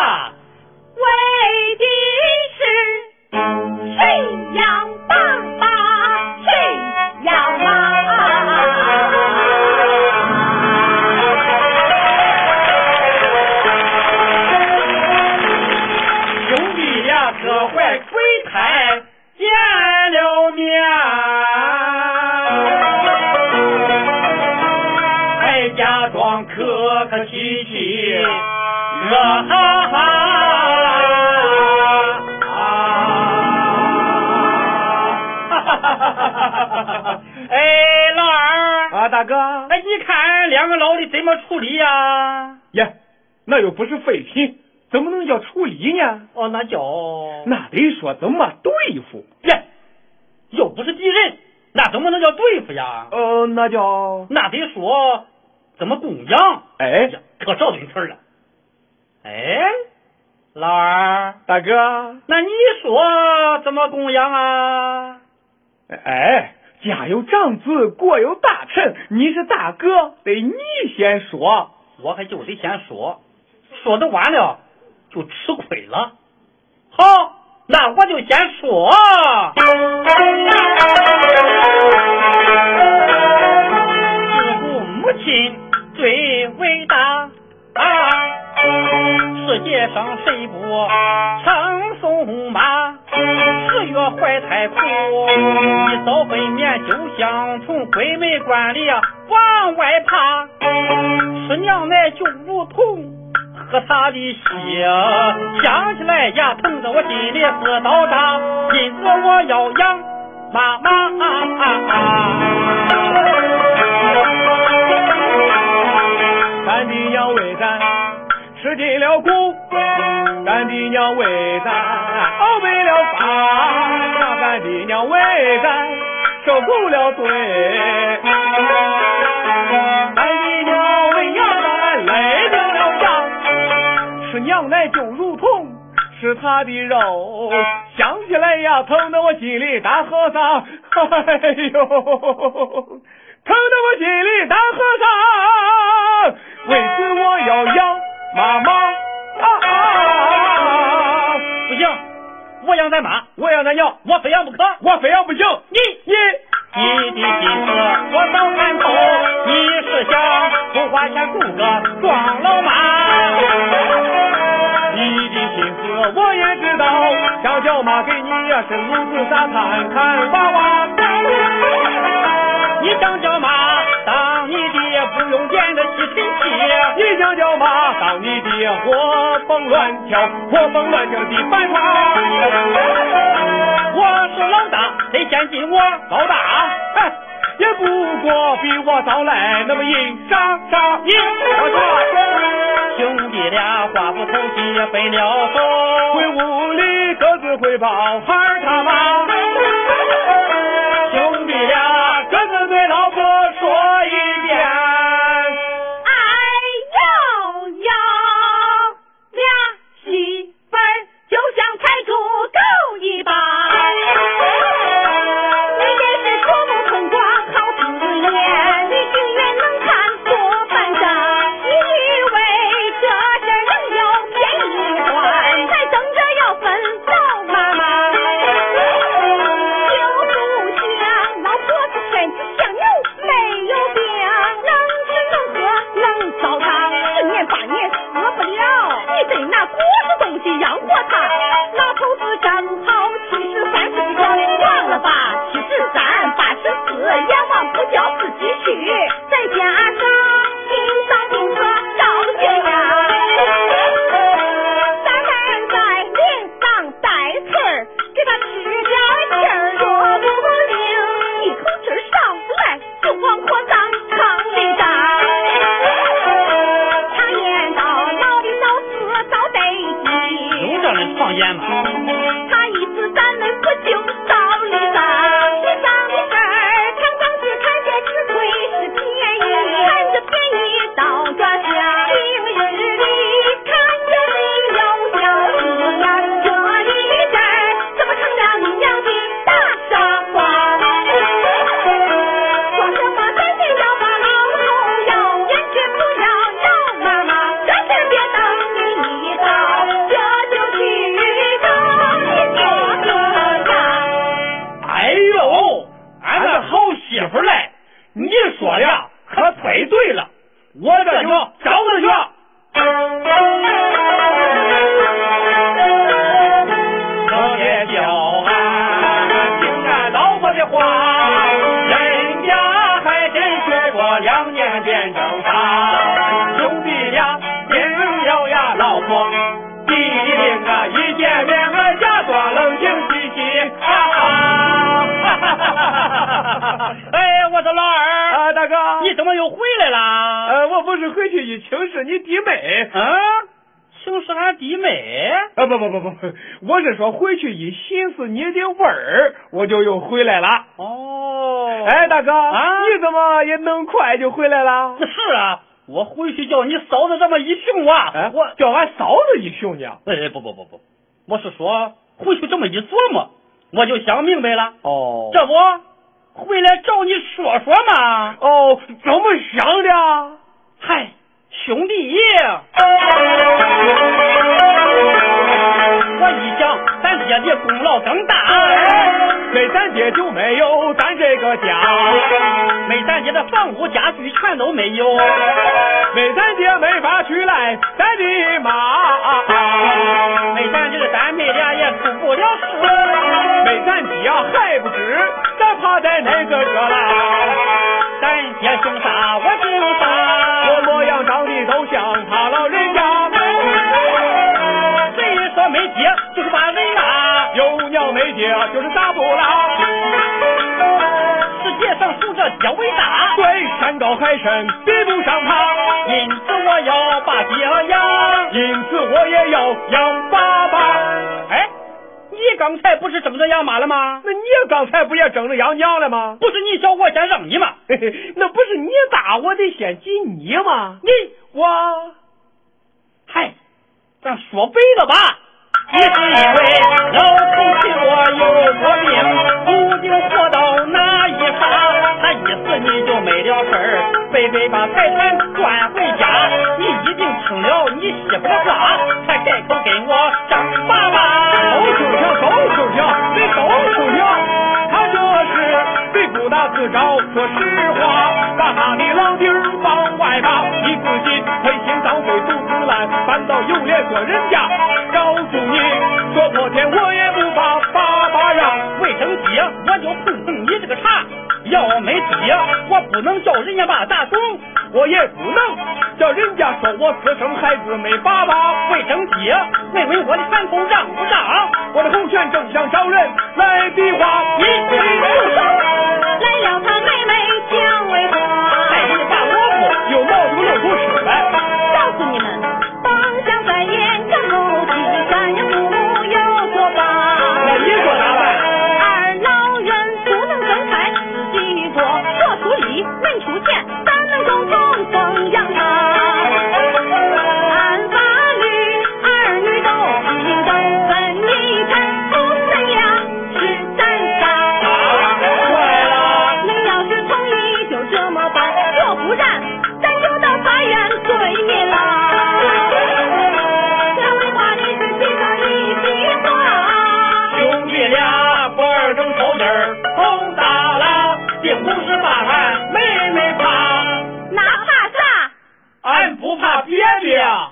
为的是谁要爸爸，谁要妈？兄弟俩各怀鬼胎，见了面还假装客客气气，啊。哎，老二啊，大哥，那，你看两个老的怎么处理呀？呀，那又不是废品，怎么能叫处理呢？哦，那叫那得说怎么对付呀？又不是敌人，那怎么能叫对付呀？呃，那叫那得说怎么供养？哎呀，可找对词了。哎，老二，大哥，那你说怎么供养啊？哎，家有长子，国有大臣，你是大哥，得你先说。我还就得先说，说的晚了就吃亏了。好，那我就先说。自古母亲最伟大啊，世界上谁不称颂妈？十月怀胎苦，一遭分娩就像从闺门关里往外爬，吃娘奶就如同喝他的血，想起来呀疼得我心里直刀扎，因此我要养妈妈。咱的娘为咱吃尽了苦，咱的娘为咱熬备了饭，咱的娘为咱受够了罪，咱的娘为养咱累掉了家，吃娘奶就如同吃她的肉，想起来呀疼得我心里打和尚，哎呦，疼得我心里打妈，我非要不可，我非要不行。你你你的心思我早看透，你是想不花钱雇个壮老妈？你的心思我也知道，想叫妈给你呀是如此沙滩看娃娃。你想叫妈当你的不用见的吸尘器？你想叫妈当你的活蹦乱跳、活蹦乱跳的板床？我是老大，得先进我？老大，哼，也不过比我早来那么一傻傻你我说，兄弟俩话不投机也分了手，回屋里各自汇报孩他妈。说的呀，可忒对了，我这就找他去。听俺老婆的话，人家还真两年变。兄弟，呀，老婆，一见面冷。哎，我的老二。来了？呃，我不是回去一请示你弟妹，啊，请示俺弟妹？啊，不不不不，我是说回去一寻思你的味儿，我就又回来了。哦，哎，大哥，啊你怎么也能快就回来了？是啊，我回去叫你嫂子这么一凶啊，哎，我叫俺嫂子一凶呢。哎不不不不，我是说回去这么一琢磨，我就想明白了，哦这不回来找你说说嘛。哦，怎么想的？嗨，兄弟，我一想咱爹的功劳更大，没咱爹就没有咱这个家，没咱爹的房屋家具全都没有，没咱爹没法娶来咱的妈，没咱这个咱妹俩也出不了事，没咱爹还不知咱趴在那个热啦。咱爹姓啥我姓啥，我模样长得都像他老人家，谁说没爹就是把人拉，有娘没爹就是打不拉。世界上数着爹伟大，对，山高海深比不上他，因此我要把爹养。因此我也要养爸你刚才不是争着养妈了吗？那你刚才不也争着养娘了吗？不是你小我先让你吗？那不是你打我得先挤你吗？你我嗨，咱说白了吧，你是因为老头替我有过病，不定活到哪一刹，他一死你就没了事儿，白白把财产赚回家，你一定听了你媳妇的话，才改口跟我自找，说实话，把他的老底儿往外扒，你自己亏心脏肺肚子烂，反倒有脸说人家。告诉你，说破天我也不怕爸爸让。卫生爹，我就碰碰你这个茬。要没爹，我不能叫人家把大总。我也不能叫人家说我私生孩子没爸爸。卫生爹，问问我的传统让不让？我的红拳正想找人来比划，你你住手！呀。